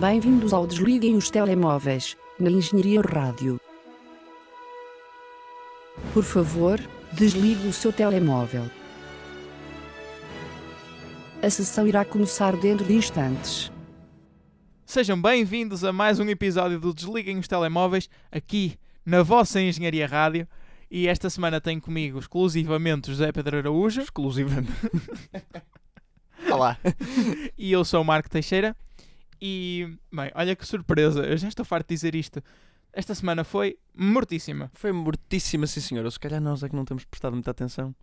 Bem-vindos ao Desliguem os Telemóveis, na Engenharia Rádio. Por favor, desligue o seu telemóvel. A sessão irá começar dentro de instantes. Sejam bem-vindos a mais um episódio do Desliguem os Telemóveis, aqui na vossa Engenharia Rádio. E esta semana tenho comigo exclusivamente o José Pedro Araújo Exclusivamente. Olá. e eu sou o Marco Teixeira. E, bem, olha que surpresa, eu já estou farto de dizer isto. Esta semana foi mortíssima. Foi mortíssima, sim senhor. Ou se calhar nós é que não temos prestado muita atenção.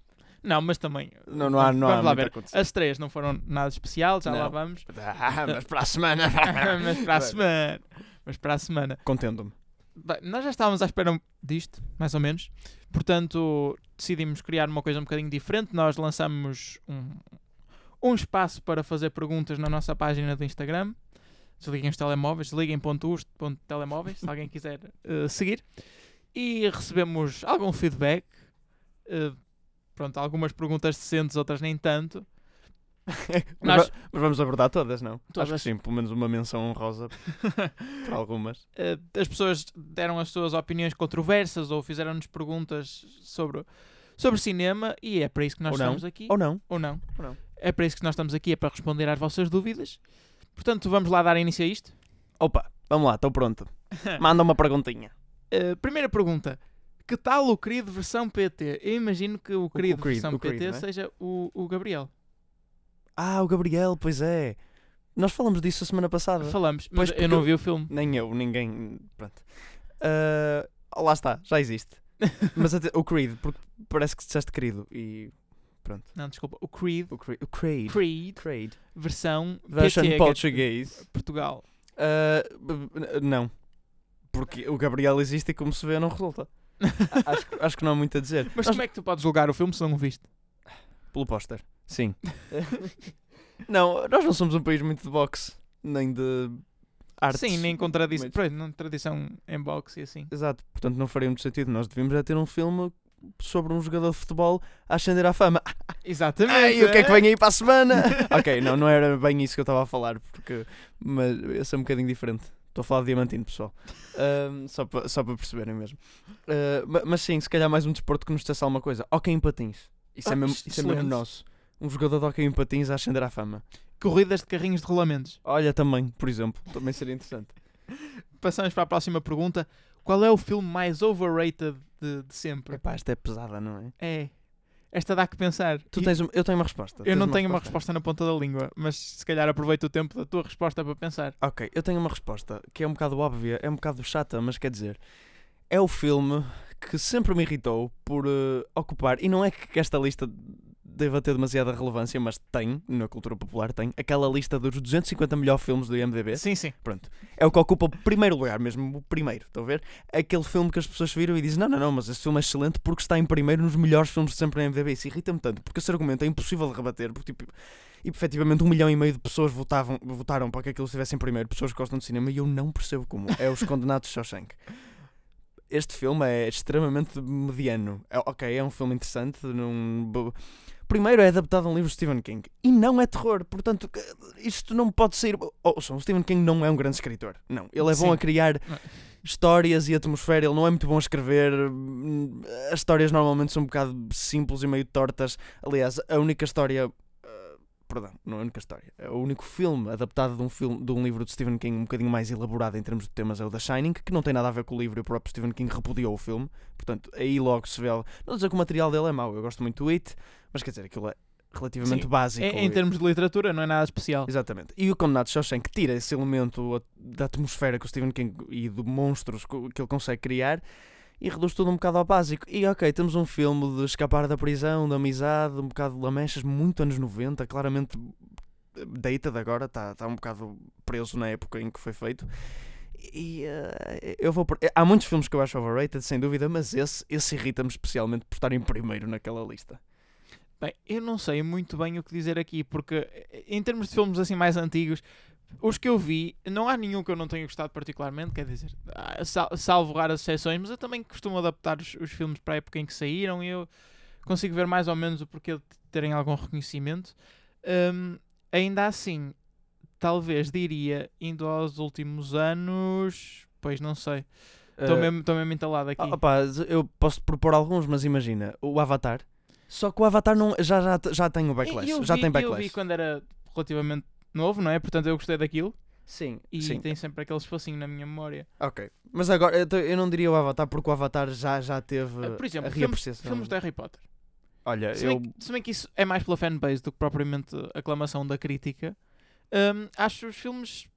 Não, mas também. Não, não há, não vamos há lá ver. As três não foram nada especial, já lá Não. vamos. Ah, mas para a semana. mas para a semana. Mas para a semana. Contendo-me. Bem, nós já estávamos à espera disto, mais ou menos. Portanto, decidimos criar uma coisa um bocadinho diferente. Nós lançamos um, um espaço para fazer perguntas na nossa página do Instagram. Desliguem os telemóveis, desliguem.us.telemóveis, se alguém quiser eh, seguir. E recebemos algum feedback. eh, pronto, algumas perguntas decentes, outras nem tanto. Mas, Nós- mas vamos abordar todas, não? Acho Todas. que sim, pelo menos uma menção honrosa para algumas. Eh, as pessoas deram as suas opiniões controversas ou fizeram-nos perguntas sobre, sobre cinema e é para isso que nós Ou não. estamos aqui. Ou não. ou não. Ou não. É para isso que nós estamos aqui, é para responder às vossas dúvidas. Portanto, vamos lá dar início a isto. Opa, vamos lá, estou pronto. Manda uma perguntinha. Uh, primeira pergunta. Que tal o querido versão PT? Eu imagino que o querido Creed, versão o Creed, PT é? seja o, o Gabriel. Ah, o Gabriel, pois é. Nós falamos disso a semana passada. Falamos, mas Pois, eu não vi o filme. Nem eu, ninguém. Pronto. Ah, lá está, já existe. Mas até- o Creed, porque parece que disseste querido. E pronto. Não, desculpa. O Creed. O Creed. O Creed. Creed, Creed. versão Version português. Portugal. B- não. Porque o Gabriel existe e como se vê não resulta. Acho, que- acho que não há muito a dizer. Mas Nós- como é que tu podes julgar o filme se não o viste? Pelo póster. Sim. não, nós não somos um país muito de boxe. Nem de arte. Sim, nem com tradição, não, tradição em boxe e assim. Exato. Portanto não faria muito sentido. Nós devíamos é ter um filme sobre um jogador de futebol a ascender à fama. Exatamente. Ei, o que é que vem aí para a semana? ok, não, não era bem isso que eu estava a falar, porque mas esse é um bocadinho diferente. Estou a falar de diamantino, pessoal. Ahm, só para só para perceberem mesmo. Ma- mas sim, se calhar mais um desporto que nos dissesse alguma coisa. Ok em patins. Isso, é, Ah, mesmo, isso é mesmo nosso. Um jogador de hockey em patins a ascender à fama. Corridas de carrinhos de rolamentos. Olha, também, por exemplo. Também seria interessante. Passamos para a próxima pergunta. Qual é o filme mais overrated de, de sempre? Epá, esta é pesada, não é? É. Esta dá que pensar. Tu E tens um- eu tenho uma resposta. eu não tenho uma resposta na ponta da língua, mas se calhar aproveito o tempo da tua resposta para pensar. Ok, eu tenho uma resposta que é um bocado óbvia, é um bocado chata, mas quer dizer, é o filme que sempre me irritou por eh, ocupar, e não é que esta lista deva ter demasiada relevância, mas tem, na cultura popular tem, aquela lista dos 250 melhores filmes do IMDB. Sim, sim. Pronto. É o que ocupa o primeiro lugar, mesmo o primeiro, estão a ver? Aquele filme que as pessoas viram e dizem: não, não, não, mas esse filme é excelente porque está em primeiro nos melhores filmes de sempre no IMDB. Isso irrita-me tanto, porque esse argumento é impossível de rebater, porque tipo. E efetivamente um milhão e meio de pessoas votavam, votaram para que aquilo estivesse em primeiro, pessoas que gostam de cinema, e eu não percebo como. É Os Condenados de Shawshank. Este filme é extremamente mediano. É, ok, é um filme interessante. Num... Primeiro é adaptado a um livro de Stephen King e não é terror, portanto, isto não pode sair. Ouçam, o Stephen King não é um grande escritor. Não, ele é bom Sim. a criar histórias e atmosfera, ele não é muito bom a escrever. hum, As histórias normalmente são um bocado simples e meio tortas. Aliás, a única história. Perdão, não é a única história. É o único filme adaptado de um, filme, de um livro de Stephen King um bocadinho mais elaborado em termos de temas é o The Shining, que não tem nada a ver com o livro e o próprio Stephen King repudiou o filme. Portanto, aí logo se vê. Não vou dizer que o material dele é mau, eu gosto muito do It, mas quer dizer, aquilo é relativamente Sim, básico. É, em termos de literatura, não é nada especial. Exatamente. E o Condenado de Shawshank tira esse elemento da atmosfera que o Stephen King e de monstros que ele consegue criar e reduz tudo um bocado ao básico. E ok, temos um filme de escapar da prisão, de amizade, um bocado de lamechas, muito anos 90, claramente dated agora, está tá um bocado preso na época em que foi feito. E eh, eu vou por- Há muitos filmes que eu acho overrated, sem dúvida, mas esse, esse irrita-me especialmente por estar em primeiro naquela lista. Bem, eu não sei muito bem o que dizer aqui, porque eh, em termos de filmes assim mais antigos, os que eu vi, não há nenhum que eu não tenha gostado particularmente, quer dizer, ah, sal- salvo raras exceções, mas eu também costumo adaptar os, os filmes para a época em que saíram e eu consigo ver mais ou menos o porquê de terem algum reconhecimento. Hum, ainda assim, talvez diria, indo aos últimos anos. Pois não sei. Estou Eh, mesmo, mesmo entalado aqui. opá, eu posso propor alguns, mas imagina, o Avatar. Só que o Avatar não, já, já, já tem o backlash. E eu já vi- tem Eu vi backlash. quando era relativamente novo, não é? Portanto, eu gostei daquilo. Sim, E sim. tem sempre aquele espacinho na minha memória. Ok. Mas agora, eu, não diria o Avatar porque o Avatar já, já teve Ah, Por exemplo, a filmes, filmes do Harry Potter. Olha, Se eu... bem, que, se bem que isso é mais pela fanbase do que propriamente aclamação da crítica, hum, acho os filmes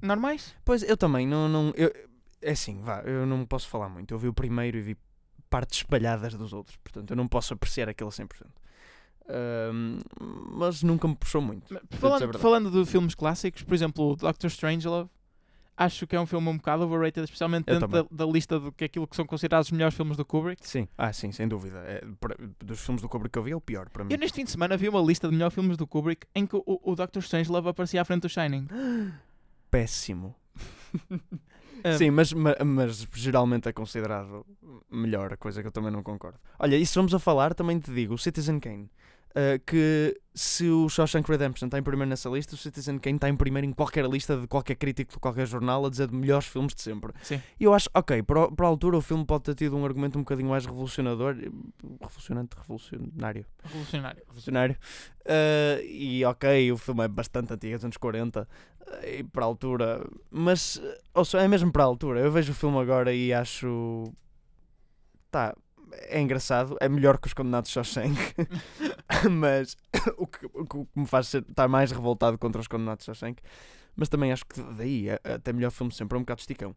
normais. Pois, eu também, não... não eu, é assim, vá, eu não posso falar muito. Eu vi o primeiro e vi partes espalhadas dos outros. Portanto, eu não posso apreciar aquele 100%. Ahm, mas nunca me puxou muito. Mas, Falando, falando de filmes clássicos, por exemplo, o Doctor Strangelove, acho que é um filme um bocado overrated, especialmente Eu dentro da, da lista do que aquilo que são considerados os melhores filmes do Kubrick. Sim, ah, sim, sem dúvida. É, para- dos filmes do Kubrick que eu vi é o pior para mim. Eu neste fim de semana vi uma lista de melhores filmes do Kubrick em que o, o Doctor Strangelove aparecia à frente do Shining. Péssimo. Ah, Sim, mas, ma- mas, geralmente é considerado melhor, coisa que eu também não concordo. Olha, e se vamos a falar, também te digo, o Citizen Kane. Uh, que se o Shawshank Redemption está em primeiro nessa lista, o Citizen Kane está em primeiro em qualquer lista de qualquer crítico de qualquer jornal a dizer de melhores filmes de sempre. Sim. E eu acho, ok, para, a altura o filme pode ter tido um argumento um bocadinho mais revolucionador, revolucionante, revolucionário, Revolucionário. revolucionário. Uh, e ok, o filme é bastante antigo, é dos anos 40, uh, e para a altura, mas, ou seja, é mesmo para a altura. Eu vejo o filme agora e acho. Tá, é engraçado, é melhor que os Condenados de Shawshank, mas o que, o que me faz ser- estar mais revoltado contra os Condenados de Shawshank. Mas também acho que daí é é até melhor filme sempre, é um bocado esticão.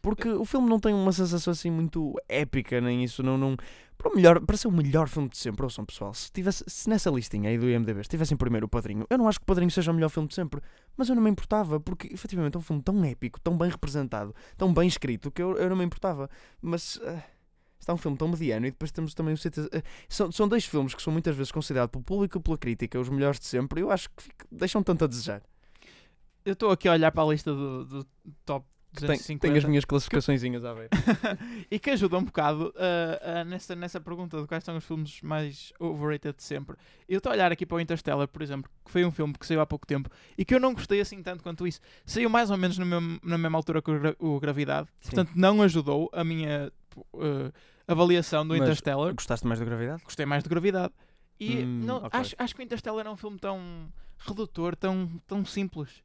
Porque o filme não tem uma sensação assim muito épica, nem isso, não. não para, o melhor, para ser o melhor filme de sempre, ouçam pessoal, se, tivesse, se nessa listinha aí do IMDB estivesse em primeiro o Padrinho, eu não acho que o Padrinho seja o melhor filme de sempre, mas eu não me importava, porque efetivamente é um filme tão épico, tão bem representado, tão bem escrito, que eu, eu não me importava. Mas ah, está um filme tão mediano e depois temos também o Citizen. ah, são, são dois filmes que são muitas vezes considerados pelo público e pela crítica os melhores de sempre, e eu acho que fica- deixam tanto a desejar. Eu estou aqui a olhar para a lista do, do top Tem, 250 tenho as minhas classificações a ver. e que ajuda um bocado uh, uh, nessa, nessa pergunta de quais são os filmes mais overrated de sempre. Eu estou a olhar aqui para o Interstellar, por exemplo, que foi um filme que saiu há pouco tempo e que eu não gostei assim tanto quanto isso. Saiu mais ou menos mesmo- na mesma altura que o, Gra- o Gravidade, Sim. portanto não ajudou a minha uh, avaliação do Mas Interstellar. Gostaste mais da gravidade? Gostei mais de Gravidade. E Hum, não, ok. acho, acho que o Interstellar é um filme tão redutor, tão, tão simples,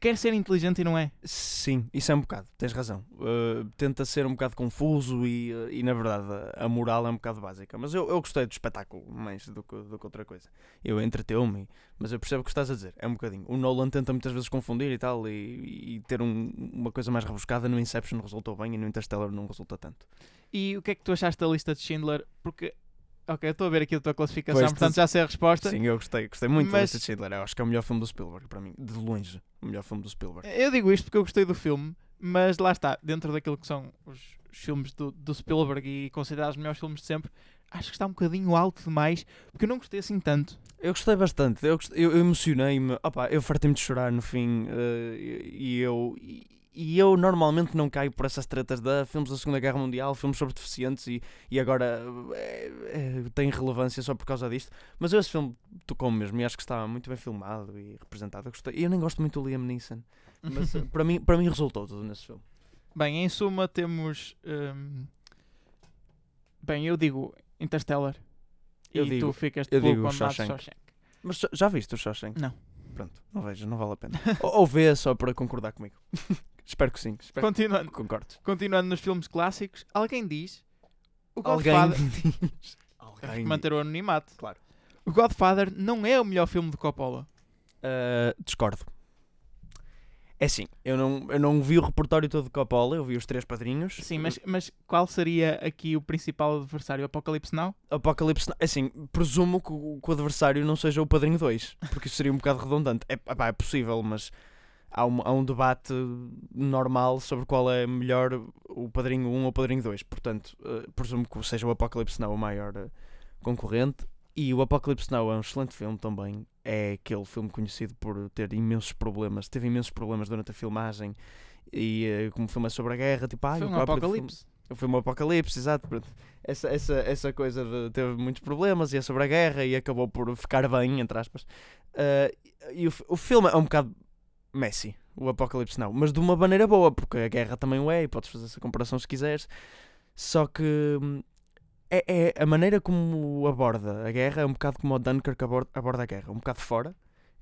quer ser inteligente e não é. Sim, isso é um bocado, tens razão. Uh, tenta ser um bocado confuso e, uh, e na verdade a, moral é um bocado básica. Mas eu, eu gostei do espetáculo mais do que, do que outra coisa. Eu entreteu-me, mas eu percebo o que estás a dizer. É um bocadinho. O Nolan tenta muitas vezes confundir e tal e, e ter um- uma coisa mais rebuscada. No Inception resultou bem e no Interstellar não resulta tanto. E o que é que tu achaste da lista de Schindler? Porque, ok, eu estou a ver aqui a tua classificação, Pois, tu- portanto já sei a resposta. Sim, eu gostei, gostei muito Mas- de Schindler. Eu acho que é o melhor filme do Spielberg para mim, de longe. O melhor filme do Spielberg. Eu digo isto porque eu gostei do filme, mas lá está, dentro daquilo que são os, os filmes do, do Spielberg e considerados os melhores filmes de sempre, acho que está um bocadinho alto demais, porque eu não gostei assim tanto. Eu gostei bastante, eu, gostei- eu, eu emocionei-me, eu fartei-me de chorar no fim e, e eu, e, e eu normalmente não caio por essas tretas de filmes da Segunda Guerra Mundial, filmes sobre deficientes e, e agora eh, eh, tem relevância só por causa disto, mas esse filme tocou-me mesmo e acho que estava muito bem filmado e representado, eu gostei, eu nem gosto muito do Liam Neeson, mas eh, para, mim, para mim resultou tudo nesse filme. Bem, em suma temos. hum, Bem, eu digo Interstellar. Eu e digo- tu ficas eu digo Shawshank. Shawshank. Mas já- já viste o Shawshank? Não. Pronto, não vejo, não vale a pena. ou, ou vê só para concordar comigo. espero que sim, espero Continuando, que concordes. continuando nos filmes clássicos, alguém diz. O Alguém Godfather. diz. Temos Alguém que manter o anonimato. Claro. O Godfather não é o melhor filme de Coppola. Uh, discordo. É assim, eu não, eu não vi o repertório todo de Coppola, eu vi os três padrinhos. Sim, mas, mas qual seria aqui o principal adversário? Apocalipse Now? Apocalipse, Now- assim, presumo que o, que o adversário não seja o Padrinho 2, porque isso seria um bocado redundante. É, é possível, mas há um, há um debate normal sobre qual é melhor o Padrinho 1 ou o Padrinho 2. Portanto, uh, presumo que seja o Apocalipse Now o maior uh, concorrente. E o Apocalipse Now é um excelente filme também. É aquele filme conhecido por ter imensos problemas. Teve imensos problemas durante a filmagem. E uh, como filme é sobre a guerra, tipo, ah, Foi um apocalipse. foi um apocalipse, exato. Essa, essa, essa coisa de teve muitos problemas e é sobre a guerra e acabou por ficar bem, entre aspas. Ah, e o, o filme é um bocado Messi, o Apocalipse Now. Mas de uma maneira boa, porque a guerra também o é, e podes fazer essa comparação se quiseres. Só que hum, é, é a maneira como aborda a guerra é um bocado como o Dunkirk aborda, aborda a guerra, um bocado fora.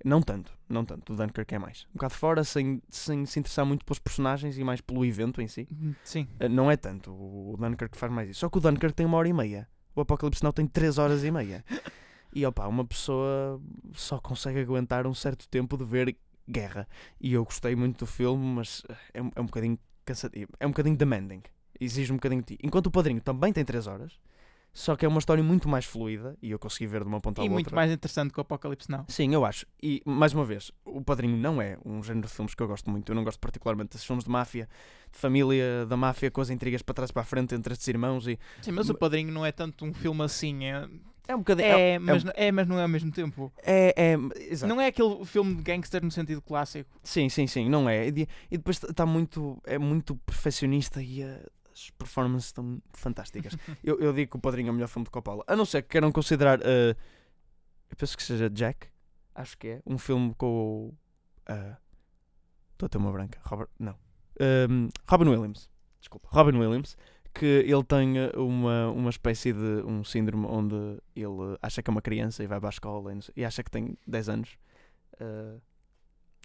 Não tanto, não tanto, o Dunkirk é mais. Um bocado fora, sem, sem se interessar muito pelos personagens e mais pelo evento em si. Sim. Uh, Não é tanto, o Dunkirk faz mais isso. Só que o Dunkirk tem uma hora e meia. O Apocalipse Now tem três horas e meia. E opá, uma pessoa só consegue aguentar um certo tempo de ver guerra. E eu gostei muito do filme, mas é, um- é um bocadinho cansativo. É um bocadinho demanding. Exige um bocadinho de ti. Enquanto o Padrinho também tem três horas, só que é uma história muito mais fluida e eu consegui ver de uma ponta à E outra. muito mais interessante que o Apocalipse Now. Sim, eu acho. E, mais uma vez, O Padrinho não é um género de filmes que eu gosto muito. Eu não gosto particularmente desses filmes de máfia, de família da máfia, com as intrigas para trás e para a frente entre estes irmãos. E Sim, mas o Padrinho não é tanto um filme assim. É, é um bocadinho. é, mas, n- é, mas não é ao mesmo tempo. É, é, exato. Não é aquele filme de gangster no sentido clássico. Sim, sim, sim, não é. E, e depois está muito. É muito perfeccionista e as performances estão fantásticas. eu, eu digo que o Padrinho é o melhor filme de Coppola. A não ser que queiram considerar. eh, eu penso que seja Jack. Acho que é. Um filme com eh, Estou a ter uma branca. Robert. Não. Ehm, Robin Williams. Desculpa. Robin Williams. Que ele tem uma, uma espécie de um síndrome onde ele acha que é uma criança e vai para a escola e, acha que tem 10 anos. Eh,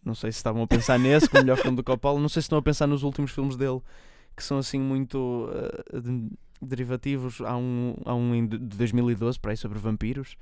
não sei se estavam a pensar nesse, como o melhor filme do Coppola. Não sei se estão a pensar nos últimos filmes dele, que são assim muito eh, de- derivativos. Há um, há um de de 2012, para aí, sobre vampiros.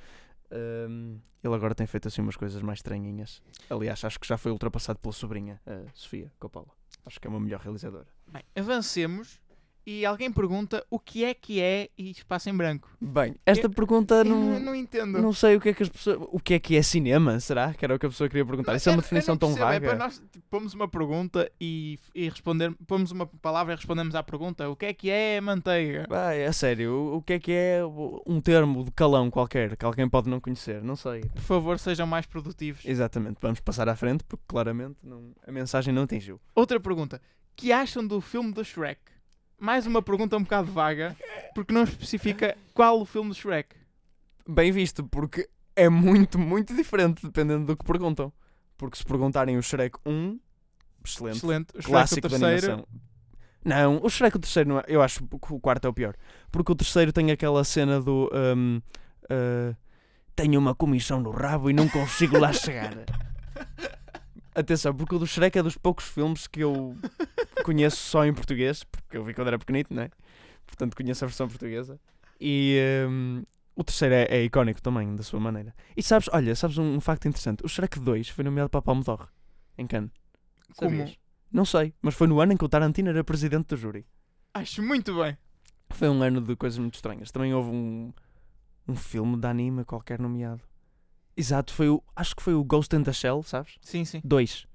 Ehm, ele agora tem feito assim umas coisas mais estranhinhas. Aliás, acho que já foi ultrapassado pela sobrinha, Sofia Coppola. Acho que é uma melhor realizadora. Bem, avancemos. E alguém pergunta o que é que é e espaço em branco. Bem, esta Eu- pergunta não, não, entendo. não sei o que é que as pessoas. O que é que é cinema? Será? Que era o que a pessoa queria perguntar. Isso é Eu- uma definição tão É vaga. para nós tipo, pomos uma pergunta e, e responder, pomos uma palavra e respondemos à pergunta. O que é que é manteiga? Vai, a sério, o, o que é que é um termo de calão qualquer que alguém pode não conhecer? Não sei. Por favor, sejam mais produtivos. Exatamente, vamos passar à frente porque claramente não- a mensagem não atingiu. Outra pergunta. Que acham do filme do Shrek? Mais uma pergunta um bocado vaga, porque não especifica qual o filme do Shrek. Bem visto, porque é muito, muito diferente dependendo do que perguntam. Porque se perguntarem o Shrek 1, excelente, Excelente. O Shrek clássico o terceiro. animação. Não, o Shrek o terceiro é, eu acho que o quarto é o pior. Porque o terceiro tem aquela cena do hum, ah, tenho uma comissão no rabo e não consigo lá chegar. Atenção, porque o do Shrek é dos poucos filmes que eu conheço só em português, porque eu vi quando era pequenito, não é? Portanto, conheço a versão portuguesa. E hum, o terceiro é, é icónico também, da sua maneira. E sabes, olha, sabes um, um facto interessante? O Shrek 2 foi nomeado para a Palme d'Or, em Cannes. Como? Sabias? Não sei, mas foi no ano em que o Tarantino era presidente do júri. Acho muito bem. Foi um ano de coisas muito estranhas. Também houve um, um filme de anime qualquer nomeado. Exato, foi o, acho que foi o Ghost in the Shell, sabes? Sim, sim. 2.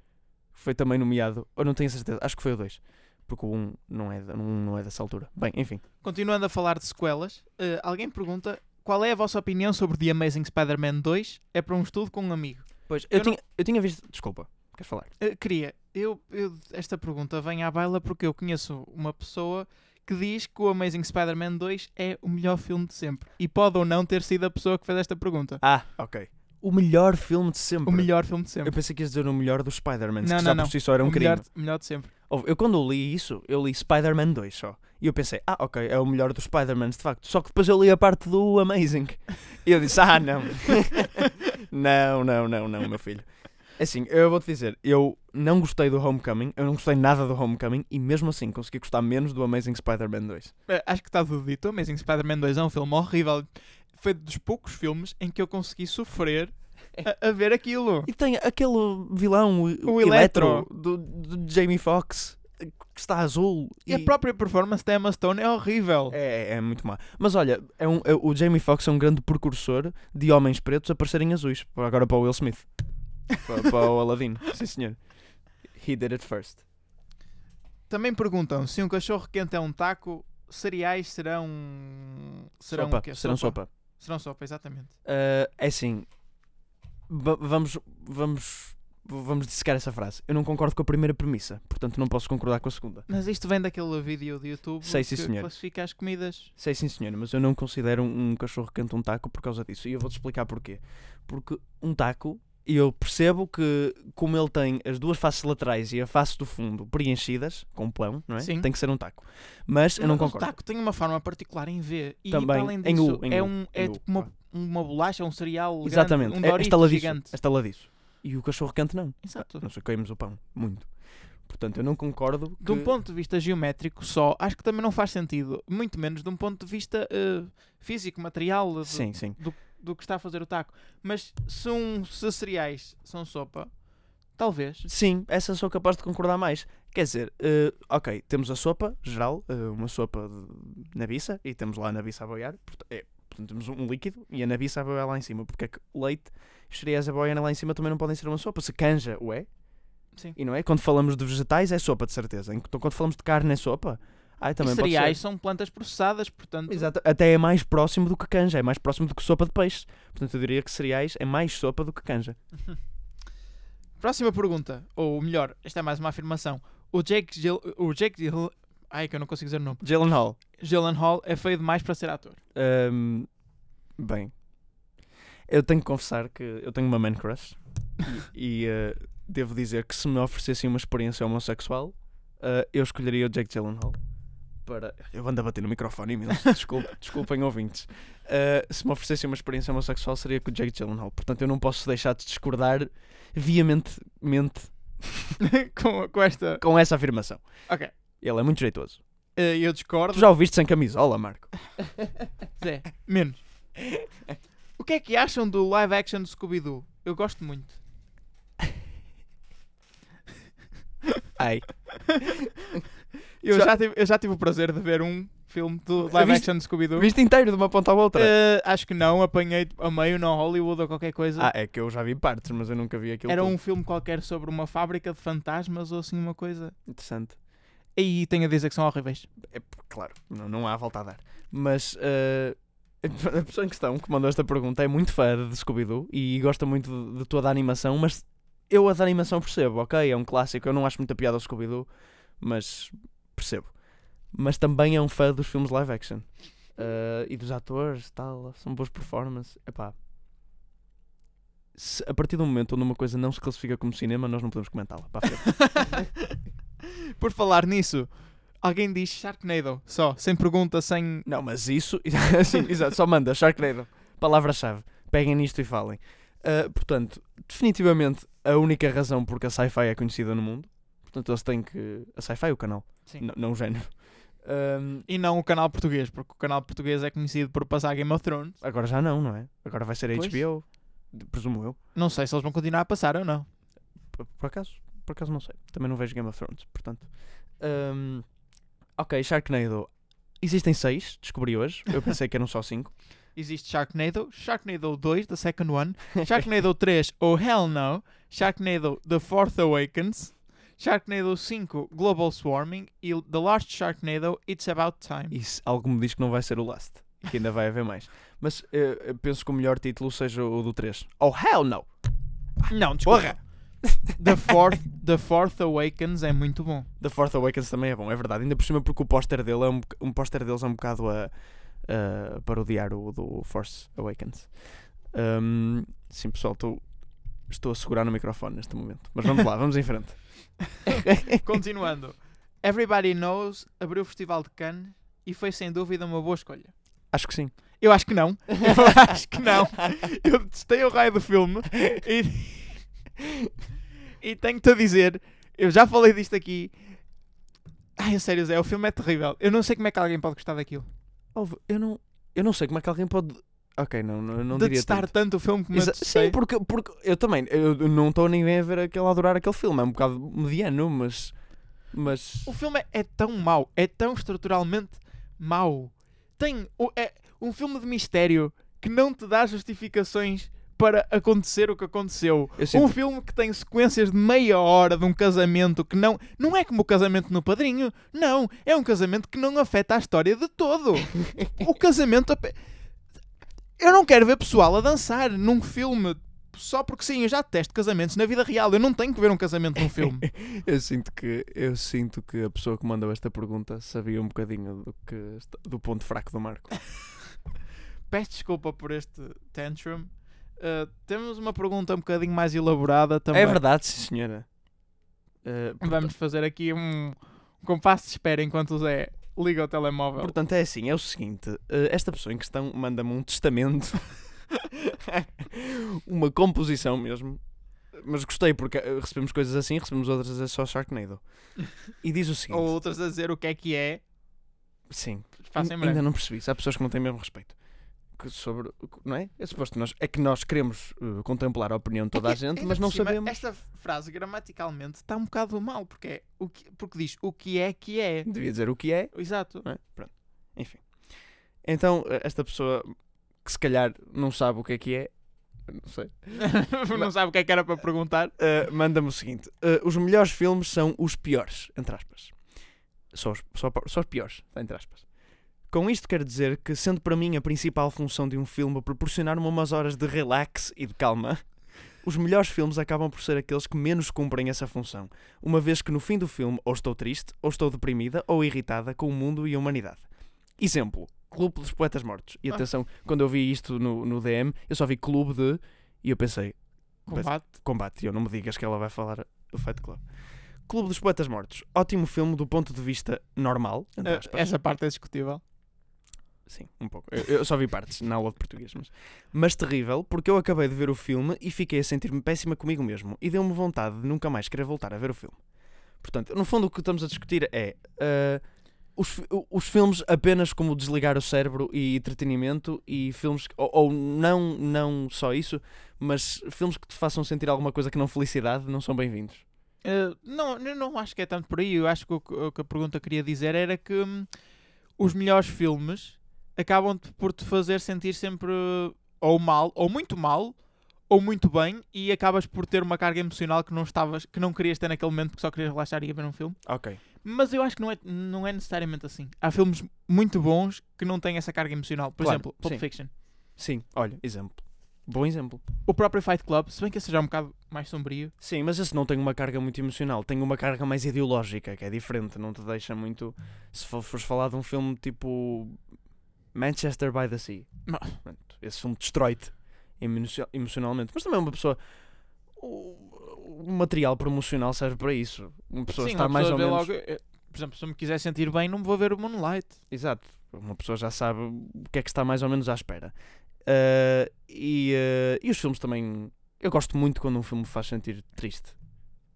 Foi também nomeado. Eu não tenho certeza, acho que foi o 2. Porque o 1 um não, é, um não é dessa altura. Bem, enfim. Continuando a falar de sequelas, eh, alguém pergunta qual é a vossa opinião sobre The Amazing Spider-Man 2? É para um estudo com um amigo. Pois, eu, Eu não- tinha, eu tinha visto. Desculpa, queres falar? Eh, queria, eu, eu- esta pergunta vem à baila porque eu conheço uma pessoa que diz que o Amazing Spider-Man 2 é o melhor filme de sempre. E pode ou não ter sido a pessoa que fez esta pergunta. Ah, ok. O melhor filme de sempre. O melhor filme de Eu sempre. pensei que ias dizer o melhor dos Spider-Man, que Não, já não, por si só era um o crime. melhor, melhor de sempre. Ouve, Eu quando li isso, eu li Spider-Man 2 só. E eu pensei, ah, ok, é o melhor dos Spider-Mans, de facto. Só que depois eu li a parte do Amazing. E eu disse, ah, não. não, não, não, não, meu filho. Assim, eu vou-te dizer, eu não gostei do Homecoming, eu não gostei nada do Homecoming, e mesmo assim consegui gostar menos do Amazing Spider-Man 2. Eh, Acho que está dito. O Amazing Spider-Man 2 é um filme horrível. Foi dos poucos filmes em que eu consegui sofrer a, a ver aquilo. E tem aquele vilão, o, O Electro, do, do Jamie Foxx, que está azul. E a própria performance da Emma Stone é horrível. É, é muito má. Mas olha, é um, é- o Jamie Foxx é um grande precursor de homens pretos aparecerem azuis. Agora para o Will Smith. para, para o Aladdin. Sim, senhor. He did it first. Também perguntam se um cachorro quente é um taco, cereais serão. Serão sopa. o quê? Serão sopa. Serão sopa, exatamente. Ah, é assim. va- vamos, vamos, vamos dissecar essa frase. Eu não concordo com a primeira premissa. Portanto, não posso concordar com a segunda. Mas isto vem daquele vídeo de YouTube Sei, sim, que senhor. classifica as comidas. Sei sim, senhora, mas eu não considero um, um cachorro quente um taco por causa disso. E eu vou-te explicar porquê. Porque um taco E eu percebo que, como ele tem as duas faces laterais e a face do fundo preenchidas com pão, não é? Sim. Tem que ser um taco. Mas eu não o concordo. taco tem uma forma particular em V. E Também, além em disso, U, em é, U, um, é em U, tipo uma, uma bolacha, um cereal Exatamente. grande, um é, é estaladiço. gigante. É estaladiço. E o cachorro quente não. Exato. Nós caímos o pão. Muito. Portanto, eu não concordo. De um ponto de vista geométrico só, acho que também não faz sentido. Muito menos de um ponto de vista eh, físico, material, do, Sim, sim. Do que está a fazer o taco. Mas se, um, se cereais são sopa, talvez. Sim, essa sou capaz de concordar mais. Quer dizer, eh, ok, temos a sopa geral, eh, uma sopa de nabiça, e temos lá a nabiça a boiar. Porta- é, portanto, temos um líquido e a nabiça a boiar lá em cima. Porque é que leite e os cereais a boiar lá em cima também não podem ser uma sopa. Se canja o é, Sim. e não é? Quando falamos de vegetais é sopa, de certeza. Então, quando falamos de carne é sopa. Ai, também e cereais são plantas processadas, portanto. Exato. Até é mais próximo do que canja, é mais próximo do que sopa de peixe. Portanto, eu diria que cereais é mais sopa do que canja. Próxima pergunta, ou melhor, esta é mais uma afirmação. O Jake Gill, o Jake Gill, ai que eu não consigo dizer o nome. Jalen Hall. Gyllenhaal é feio demais para ser ator. Ahm, bem, eu tenho que confessar que eu tenho uma man crush e, e, eh, devo dizer que se me oferecessem uma experiência homossexual, eh, eu escolheria o Jake Gyllenhaal. Para... Eu ando a bater no microfone imenso, desculpe, desculpem ouvintes. Eh, se me oferecessem uma experiência homossexual, seria com o Jake Gyllenhaal. Portanto, eu não posso deixar de discordar veementemente com, com esta. com essa afirmação. Ok. Ele é muito jeitoso. Eh, eu discordo. Tu já o viste sem camisola, Marco? Zé, menos. O que é que acham do live action do Scooby-Doo? Eu gosto muito. Ai. Eu Já- já, tive, eu já tive o prazer de ver um filme do live Viste- action do Scooby-Doo. Viste inteiro de uma ponta à outra? Eh, acho que não, apanhei a meio na Hollywood ou qualquer coisa. Ah, é que eu já vi partes, mas eu nunca vi aquilo. Era todo. um filme qualquer sobre uma fábrica de fantasmas ou assim uma coisa. Interessante. E tenho a dizer que são horríveis. É, claro, não, não há volta a dar. Mas eh, a pessoa em questão que mandou esta pergunta é muito fã de Scooby-Doo e gosta muito de, de toda a animação, mas eu a da animação percebo, ok? É um clássico, eu não acho muita piada ao Scooby-Doo, mas percebo. Mas também é um fã dos filmes live action. Eh, e dos atores, tal, são boas performances. Epá. Se, a partir do momento onde uma coisa não se classifica como cinema, nós não podemos comentá-la. Por falar nisso, alguém diz Sharknado, só, sem pergunta, sem. Não, mas isso. Sim, exato, só manda, Sharknado. Palavra-chave. Peguem nisto e falem. Ah, portanto, definitivamente a única razão porque a sci-fi é conhecida no mundo. Portanto, eles têm que. A sci-fi é o canal, Sim. não o género. Ahm, E não o canal português, porque o canal português é conhecido por passar Game of Thrones. agora já não, não é? Agora vai ser Pois. HBO, presumo eu. Não sei se eles vão continuar a passar ou não. Por, por acaso, por acaso não sei. Também não vejo Game of Thrones, portanto. Ahm, ok, Sharknado. Existem seis, descobri hoje. Eu pensei que eram só cinco. Existe Sharknado, Sharknado 2, the second one, Sharknado 3, Oh Hell No, Sharknado The Fourth Awakens, Sharknado 5, Global Swarming e The Last Sharknado, It's About Time. Se algo me diz que não vai ser o Last. Que ainda vai haver mais. Mas eh, eu penso que o melhor título seja o do 3. Oh, hell no! Não, desculpa. Porra! The Fourth, The Fourth Awakens é muito bom. The Fourth Awakens também é bom, é verdade. Ainda por cima porque o póster dele é um, um póster deles é um bocado a, a parodiar o do Force Awakens. Ahm, sim, pessoal, estou, estou a segurar no microfone neste momento. Mas vamos lá, vamos em frente. Continuando. Everybody Knows abriu o Festival de Cannes e foi sem dúvida uma boa escolha. Acho que sim. Eu acho que não. Eu acho que não. Eu detestei o raio do filme e, e tenho-te a dizer, eu já falei disto aqui. Ai, sério, Zé, o filme é terrível. Eu não sei como é que alguém pode gostar daquilo. Eu, não, eu não sei como é que alguém pode. Ok, não, não, não de diria detestar tanto. tanto. o filme como eu Exa- detestei. Sim, porque, porque eu também eu não estou nem bem a ver aquele a adorar aquele filme, é um bocado mediano, mas. Mas. O filme é, é tão mau, é tão estruturalmente mau. Tem é um filme de mistério que não te dá justificações para acontecer o que aconteceu. Eu sinto- Um filme que tem sequências de meia hora de um casamento que não. Não é como o casamento no padrinho. Não. É um casamento que não afeta a história de todo. o casamento. Eu não quero ver pessoal a dançar num filme. Só porque sim, eu já detesto casamentos na vida real. Eu não tenho que ver um casamento num filme. Eu sinto que eu sinto que a pessoa que mandou esta pergunta sabia um bocadinho do que do ponto fraco do Marco. Peço desculpa por este tantrum. Uh, temos uma pergunta um bocadinho mais elaborada também. É verdade, sim senhora. Uh, Vamos fazer aqui um, um compasso de espera enquanto o Zé liga o telemóvel. Portanto, é assim, é o seguinte, eh, esta pessoa em questão manda-me um testamento, uma composição mesmo, mas gostei porque eh, recebemos coisas assim, recebemos outras é só Sharknado. E diz o seguinte, Ou outras a dizer o que é que é. sim, ainda não percebi, há pessoas que não têm mesmo respeito. Que sobre, não é? É suposto nós, é que nós queremos eh, contemplar a opinião de toda a É que, gente, ainda mas não cima, sabemos. Esta frase gramaticalmente está um bocado mal, porque, é o que, porque diz o que é que é. Devia dizer o que é, Exato. é? Pronto. Enfim. Então, eh, esta pessoa que se calhar não sabe o que é que é, não sei, não sabe o que é que era para perguntar. Uh, manda-me o seguinte: uh, os melhores filmes são os piores, entre aspas. Só os, só, só os piores, entre aspas. Com isto quero dizer que, sendo para mim a principal função de um filme proporcionar-me umas horas de relax e de calma, os melhores filmes acabam por ser aqueles que menos cumprem essa função, uma vez que no fim do filme ou estou triste, ou estou deprimida, ou irritada com o mundo e a humanidade. Exemplo: Clube dos Poetas Mortos. E Ah. atenção, quando eu vi isto no, no DM, eu só vi Clube de. E eu pensei, Combate. combate. E eu não me digas que ela vai falar do Fight Club. Clube dos Poetas Mortos. Ótimo filme do ponto de vista normal. aspas. essa parte é discutível. Sim, um pouco. Eu, eu só vi partes na aula de português, mas... mas terrível, porque eu acabei de ver o filme e fiquei a sentir-me péssima comigo mesmo e deu-me vontade de nunca mais querer voltar a ver o filme. Portanto, no fundo, o que estamos a discutir é ah, os, os filmes apenas como desligar o cérebro e entretenimento e filmes, que- ou, ou não, não só isso, mas filmes que te façam sentir alguma coisa que não felicidade não são bem-vindos. Uh, não, não acho que é tanto por aí. Eu acho que o, que- o que a pergunta queria dizer era que hum, os melhores filmes acabam por te fazer sentir sempre ou mal, ou muito mal, ou muito bem, e acabas por ter uma carga emocional que não estavas, que não querias ter naquele momento porque só querias relaxar e ver um filme. Ok. Mas eu acho que não é, não é necessariamente assim. Há filmes muito bons que não têm essa carga emocional. Por Claro, exemplo, Pulp sim. Fiction. Sim, olha, exemplo. Bom exemplo. O próprio Fight Club, se bem que esse já é um bocado mais sombrio. Sim, mas esse não tem uma carga muito emocional, tem uma carga mais ideológica, que é diferente, não te deixa muito. Se for- fores falar de um filme tipo Manchester by the Sea, esse filme destrói-te emocio- emocionalmente, mas também uma pessoa. O, o material promocional serve para isso. Uma pessoa Sim, está mais pessoa ou menos. logo, eh, por exemplo, se eu me quiser sentir bem, não me vou ver o Moonlight. Exato. Uma pessoa já sabe o que é que está mais ou menos à espera. Ah, e, ah, e os filmes também. Eu gosto muito quando um filme me faz sentir triste.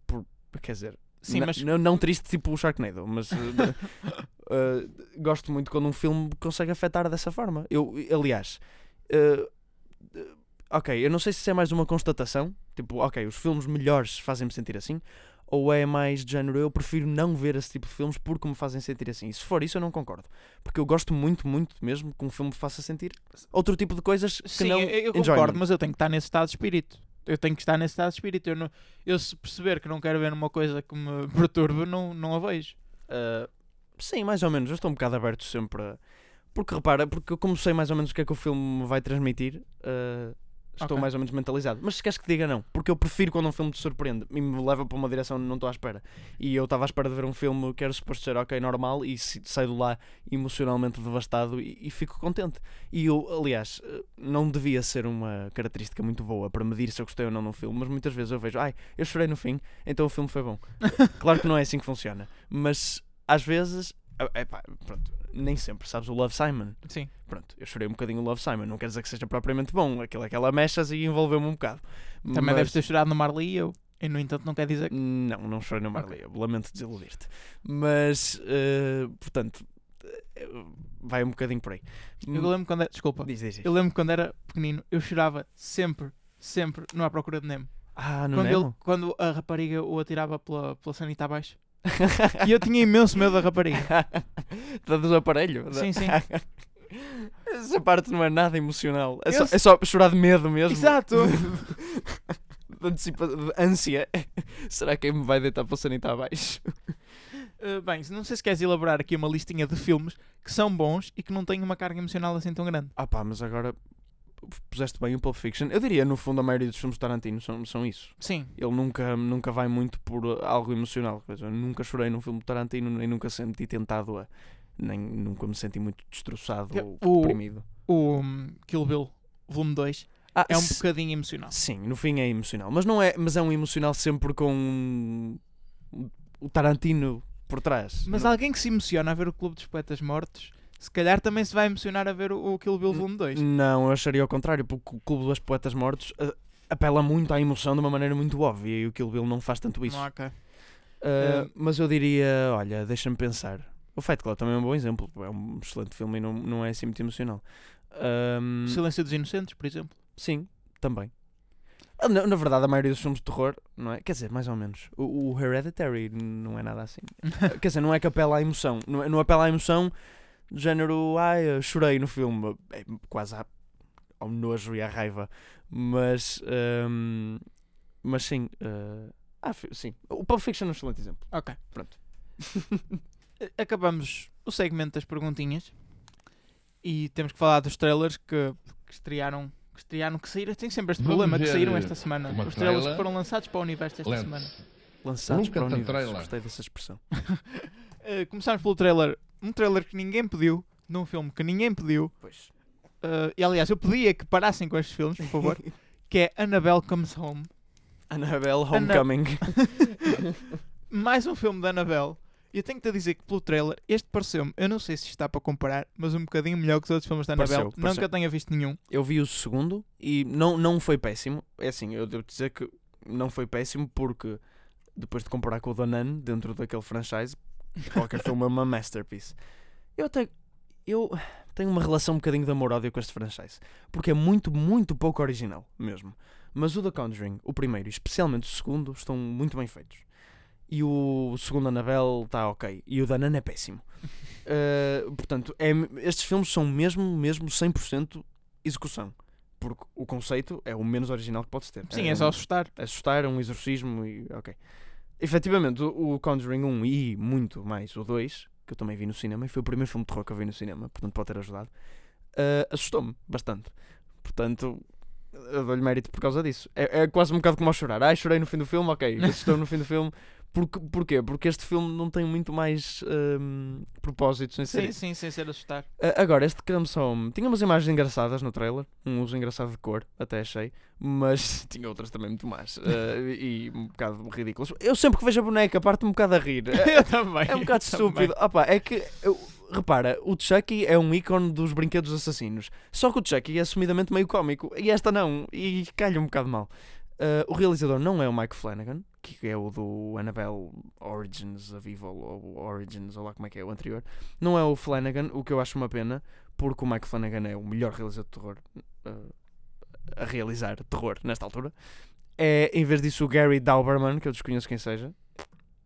Por, quer dizer, Sim, mas não, não triste tipo o Sharknado, mas uh, uh, gosto muito quando um filme consegue afetar dessa forma. Eu, aliás, uh, ok, eu não sei se isso é mais uma constatação, tipo, ok, os filmes melhores fazem-me sentir assim, ou é mais de género, eu prefiro não ver esse tipo de filmes porque me fazem sentir assim. E se for isso, eu não concordo. Porque eu gosto muito, muito mesmo que um filme me faça sentir outro tipo de coisas que Sim, não eu, eu concordo, mas eu tenho que estar nesse estado de espírito. Eu tenho que estar nesse estado de espírito. Eu, não, eu se perceber que não quero ver uma coisa que me perturbe, não, não a vejo. Uh, sim, mais ou menos. Eu estou um bocado aberto sempre a... Porque repara, porque eu como sei mais ou menos o que é que o filme me vai transmitir, uh, estou Ok. mais ou menos mentalizado. Mas se queres que diga não, porque eu prefiro quando um filme te surpreende e me leva para uma direção onde não estou à espera. E eu estava à espera de ver um filme que era suposto ser ok, normal, e saio de lá emocionalmente devastado e, e fico contente. E eu, aliás, não devia ser uma característica muito boa para medir se eu gostei ou não de um filme, mas muitas vezes eu vejo, ai, eu chorei no fim, então o filme foi bom. claro que não é assim que funciona, mas às vezes, epá, pronto, nem sempre, sabes, o Love Simon, Sim. pronto, eu chorei um bocadinho o Love Simon, não quer dizer que seja propriamente bom, aquilo é aquela mechas e envolveu-me um bocado. Também Mas- deves ter chorado no Marley e eu. E no entanto não quer dizer que. Não, não chorei no Marley, eu lamento desiludir-te. Mas, eh, portanto, eh, vai um bocadinho por aí. Eu lembro quando era. Desculpa. Diz, diz, diz. Eu lembro quando era pequenino, eu chorava sempre, sempre no À Procura de Nemo. Ah, no Quando, ele, Nemo? quando a rapariga o atirava pela, pela sanita abaixo. E eu tinha imenso medo da rapariga. da dos aparelhos? Sim, sim. Essa parte não é nada emocional. É, Eu só, é só chorar de medo mesmo. Exato. de, ânsia. Será que me vai deitar para o sanita abaixo? Uh, bem, não sei se queres elaborar aqui uma listinha de filmes que são bons e que não têm uma carga emocional assim tão grande. Ah pá, mas agora puseste bem o Pulp Fiction. Eu diria, no fundo, a maioria dos filmes de Tarantino são, são isso. Sim. Ele nunca, nunca vai muito por algo emocional. Eu nunca chorei num filme de Tarantino, nem nunca senti tentado a. Nem nunca me senti muito destroçado Que- ou o- deprimido. O um, Kill Bill, volume 2. Ah, é um bocadinho emocional. Sim, no fim é emocional. Mas, não é, mas é um emocional sempre com o Tarantino por trás. Mas Não- alguém que se emociona a ver o Clube dos Poetas Mortos, se calhar também se vai emocionar a ver o, o Kill Bill Volume 2. Não, eu acharia ao contrário, porque o Clube dos Poetas Mortos ah, apela muito à emoção de uma maneira muito óbvia e o Kill Bill não faz tanto isso. Não, ok. Ah, Eh, mas eu diria, olha, deixa-me pensar. O Fight Club também é um bom exemplo. É um excelente filme e não, não é assim muito emocional. Silêncio dos Inocentes, por exemplo. sim, também. Ah, Na, na verdade, a maioria dos filmes de terror, não é? Quer dizer, mais ou menos. O, o Hereditary não é nada assim. Quer dizer, não é que apela à emoção. Não, é- não apela à emoção do género, ai, eu chorei no filme. É quase à- ao nojo e à raiva. Mas, ahm, mas sim. ah, ah, sim. O Pulp Fiction é um excelente exemplo. Ok. Pronto. Acabamos o segmento das perguntinhas e temos que falar dos trailers que, que estrearam. Que estrearam, que saíram. Tem sempre este Vamos problema, que saíram esta semana. Os trailers que foram lançados para o universo esta semana. Lance. Lançados Nunca para o universo. trailer. Gostei dessa expressão. Uh, começamos pelo trailer. Um trailer que ninguém pediu, num filme que ninguém pediu. Pois. Uh, e aliás, eu pedia que parassem com estes filmes, por favor. que é Annabelle Comes Home. Annabelle Homecoming. Mais um filme da Annabelle. E eu tenho que te dizer que pelo trailer, este pareceu-me, eu não sei se está para comparar, mas um bocadinho melhor que os outros filmes da Pareceu, Annabelle. Não pareceu. que eu tenha visto nenhum. Eu vi o segundo e não, não foi péssimo. É assim, eu devo dizer que não foi péssimo porque depois de comparar com o Donan dentro daquele franchise, qualquer filme é uma masterpiece. Eu até eu tenho uma relação um bocadinho de amor-ódio com este franchise porque é muito, muito pouco original mesmo. Mas o The Conjuring, o primeiro e especialmente o segundo, estão muito bem feitos. E o segundo Annabelle está ok. E o da Nana é péssimo. Uh, portanto, é, estes filmes são mesmo, mesmo 100% execução. Porque o conceito é o menos original que podes ter. Sim, é só assustar. assustar, é um exorcismo e. Ok. Efetivamente, o, o Conjuring 1 e muito mais o 2, que eu também vi no cinema, e foi o primeiro filme de terror que eu vi no cinema, portanto pode ter ajudado, uh, assustou-me bastante. Portanto, eu dou-lhe mérito por causa disso. É, é quase um bocado como ao chorar. Ai, chorei no fim do filme, ok, assustou no fim do filme. Porque, porquê? Porque este filme não tem muito mais um, propósitos em ser Sim, sim, sem ser assustar. Uh, agora, este Home tinha umas imagens engraçadas no trailer, um uso engraçado de cor, até achei, mas tinha outras também muito más uh, e um bocado ridículas. Eu sempre que vejo a boneca parto um bocado a rir. É, eu também. é um bocado estúpido. Opa, é que, eu- repara, o Chucky é um ícone dos brinquedos assassinos, só que o Chucky é assumidamente meio cómico e esta não, e calha um bocado mal. Uh, o realizador não é o Mike Flanagan, que é o do Annabelle Origins of Evil, ou Origins, ou lá como é que é o anterior. Não é o Flanagan, o que eu acho uma pena, porque o Mike Flanagan é o melhor realizador de terror uh, a realizar terror nesta altura. É, em vez disso, o Gary Dauberman, que eu desconheço quem seja,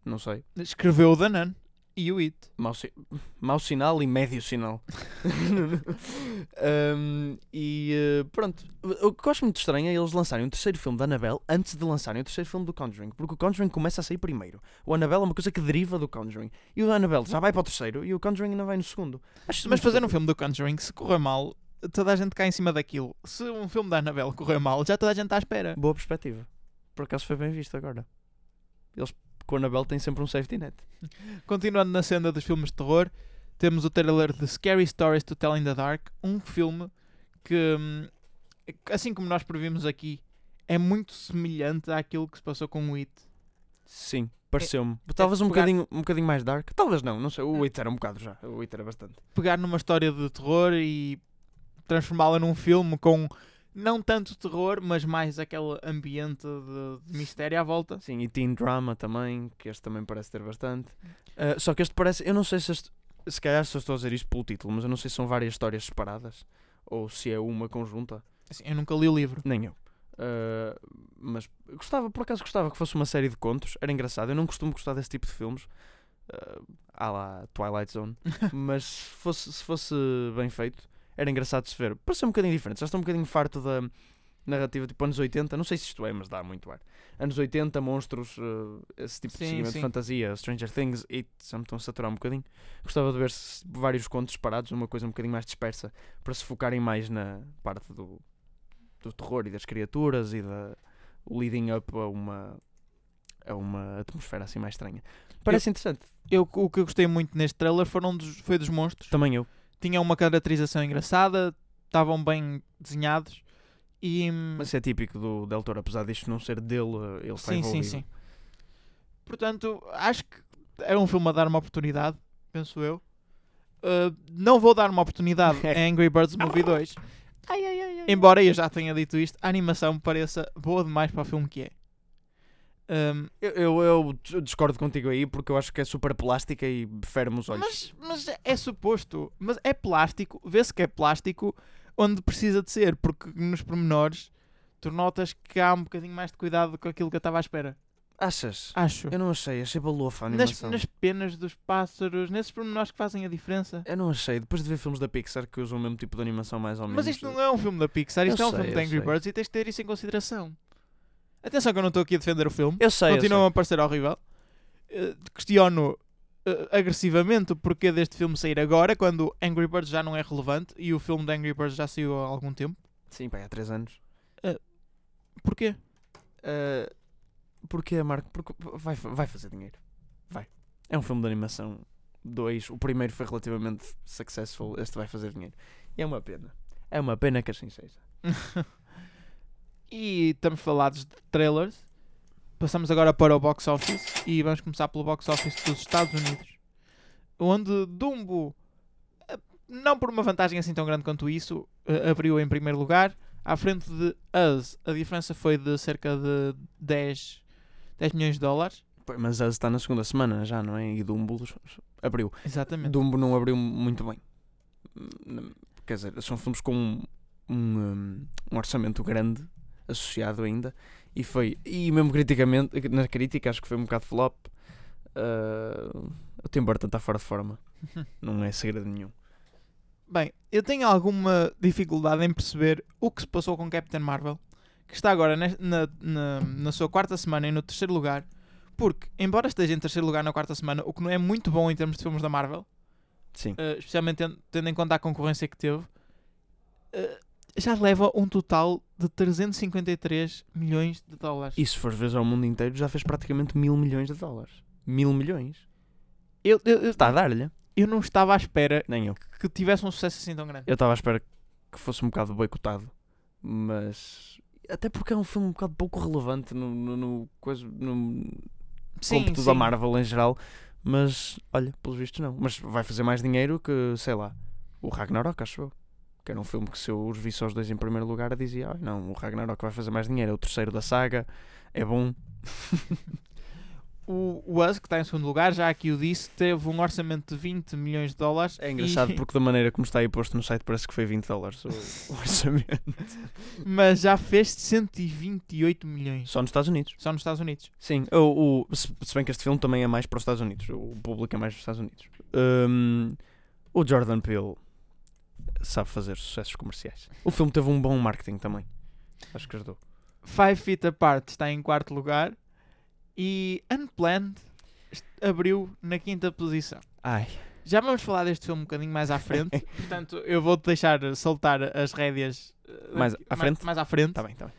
não sei. Escreveu o Danan e o It. Mau, si- mau sinal e médio sinal. Um, e eh, pronto, o que eu acho muito estranho é eles lançarem um terceiro filme da Annabelle antes de lançarem o terceiro filme do Conjuring, porque o Conjuring começa a sair primeiro. O Annabelle é uma coisa que deriva do Conjuring. E o Annabelle já vai para o terceiro e o Conjuring ainda vai no segundo. Acho Mas fazer um filme do Conjuring, se correr mal, toda a gente cai em cima daquilo. Se um filme da Annabelle correr mal, já toda a gente está à espera. Boa perspectiva. Por acaso foi bem visto agora. Eles com Annabelle têm sempre um safety net. Continuando na senda dos filmes de terror, temos o trailer de Scary Stories to Tell in the Dark, um filme que, hum, assim como nós previmos aqui, é muito semelhante àquilo que se passou com o It. Sim, pareceu-me. Talvez um pegar- bocadinho, um bocadinho mais dark. Talvez não, não sei. O 8 era um bocado já. O 8 era bastante. Pegar numa história de terror e transformá-la num filme com não tanto terror, mas mais aquele ambiente de, de mistério à volta. Sim, e teen drama também, que este também parece ter bastante. Uh, só que este parece. Eu não sei se este. Se calhar só estou a dizer isto pelo título, mas eu não sei se são várias histórias separadas ou se é uma conjunta. Assim, eu nunca li o livro. Nem eu. Uh, mas gostava, por acaso gostava que fosse uma série de contos, era engraçado. Eu não costumo gostar desse tipo de filmes, uh, à lá Twilight Zone, mas se fosse, se fosse bem feito, era engraçado de se ver. Parece um bocadinho diferente, já estou um bocadinho farto da narrativa tipo anos 80. Não sei se isto é, mas dá muito ar. Anos 80, monstros, uh, esse tipo de Sim, seguimento sim. de fantasia, Stranger Things, e já me estão a saturar um bocadinho. Gostava de ver vários contos separados, uma coisa um bocadinho mais dispersa, para se focarem mais na parte do, do terror e das criaturas e da leading up a uma a uma atmosfera assim mais estranha. Parece interessante. Eu, o que eu gostei muito neste trailer foram dos, foi dos monstros. Também eu. Tinham uma caracterização engraçada, estavam bem desenhados E, Mas isso é típico do Del Toro, apesar disto não ser dele, ele está sim, sim, envolvido. sim. Portanto, acho que é um filme a dar uma oportunidade, penso eu. Uh, não vou dar uma oportunidade a Angry Birds Movie 2. Embora eu já tenha dito isto, a animação me pareça boa demais para o filme que é. Um, Eu, eu, eu discordo contigo aí porque eu acho que é super plástica e fere-me os olhos. mas, mas é suposto. Mas é plástico. Vê-se que é plástico onde precisa de ser. Porque nos pormenores tu notas que há um bocadinho mais de cuidado com aquilo que eu estava à espera. Achas? Acho. Eu não achei, achei balofa a Nas, animação. nas penas dos pássaros, nesses pormenores que fazem a diferença. Eu não achei, depois de ver filmes da Pixar que usam o mesmo tipo de animação mais ou menos. Mas isto não é um filme da Pixar, isto Eu é um sei, filme de Angry sei. Birds e tens de ter isso em consideração. Atenção que eu não estou aqui a defender o filme. Eu sei, eu Continua a parecer horrível. Eh, questiono eh, agressivamente o porquê deste filme sair agora, quando Angry Birds já não é relevante e o filme de Angry Birds já saiu há algum tempo. sei. Sim, pá, há 3 anos. Porquê? Uh, porquê, Marco? Porque vai, vai fazer dinheiro. Vai. É um filme de animação. Dois. O primeiro foi relativamente successful. Este vai fazer dinheiro. E é uma pena. É uma pena que assim seja. e estamos falados de trailers. Passamos agora para o box office e vamos começar pelo box office dos Estados Unidos, onde Dumbo, eh, não por uma vantagem assim tão grande quanto isso, eh, abriu em primeiro lugar, à frente de Us. A diferença foi de cerca de 10, 10 milhões de dólares. Mas Us está na segunda semana já, não é? E Dumbo abriu. Exatamente. Dumbo não abriu muito bem. Hum, Quer dizer, são filmes com um, um, um orçamento grande associado ainda. E foi. E mesmo criticamente, na crítica, acho que foi um bocado flop. Uh, o Tim Burton está fora de forma. Não é segredo nenhum. Bem, eu tenho alguma dificuldade em perceber o que se passou com Captain Marvel, que está agora na, na, na sua quarta semana e no terceiro lugar, porque, embora esteja em terceiro lugar na quarta semana, o que não é muito bom em termos de filmes da Marvel, Sim. eh, especialmente tendo, tendo em conta a concorrência que teve, eh, já leva um total de 353 milhões de dólares. E se fores ver ao mundo inteiro, já fez praticamente mil milhões de dólares. Mil milhões. Eu, eu, eu, Está a dar-lhe. eu não estava à espera Nem eu. que tivesse um sucesso assim tão grande. Eu estava à espera que fosse um bocado boicotado. Mas. Até porque é um filme um bocado pouco relevante no, no, no, coisa, no cômputo da Marvel em geral. Mas, olha, pelos vistos não. Mas vai fazer mais dinheiro que, sei lá, o Ragnarok, acho eu. Que era um filme que se eu os visse aos dois em primeiro lugar, dizia, ah, não, o Ragnarok vai fazer mais dinheiro, é o terceiro da saga, é bom. O, o Us, que está em segundo lugar, já aqui o disse, teve um orçamento de 20 milhões de dólares. É engraçado e- porque da maneira como está aí posto no site parece que foi 20 dólares o, o orçamento. Mas já fez 128 milhões. Só nos Estados Unidos. Só nos Estados Unidos. Sim, o, o- se, se bem que este filme também é mais para os Estados Unidos, o público é mais dos Estados Unidos. Hum, o Jordan Peele sabe fazer sucessos comerciais. O filme teve um bom marketing também. Acho que ajudou. Five Feet Apart está em quarto lugar. E Unplanned abriu na quinta posição. Ai, Já vamos falar deste filme um bocadinho mais à frente. portanto, eu vou-te deixar soltar as rédeas eh, Mais à frente? Mais à frente. tá bem, tá bem.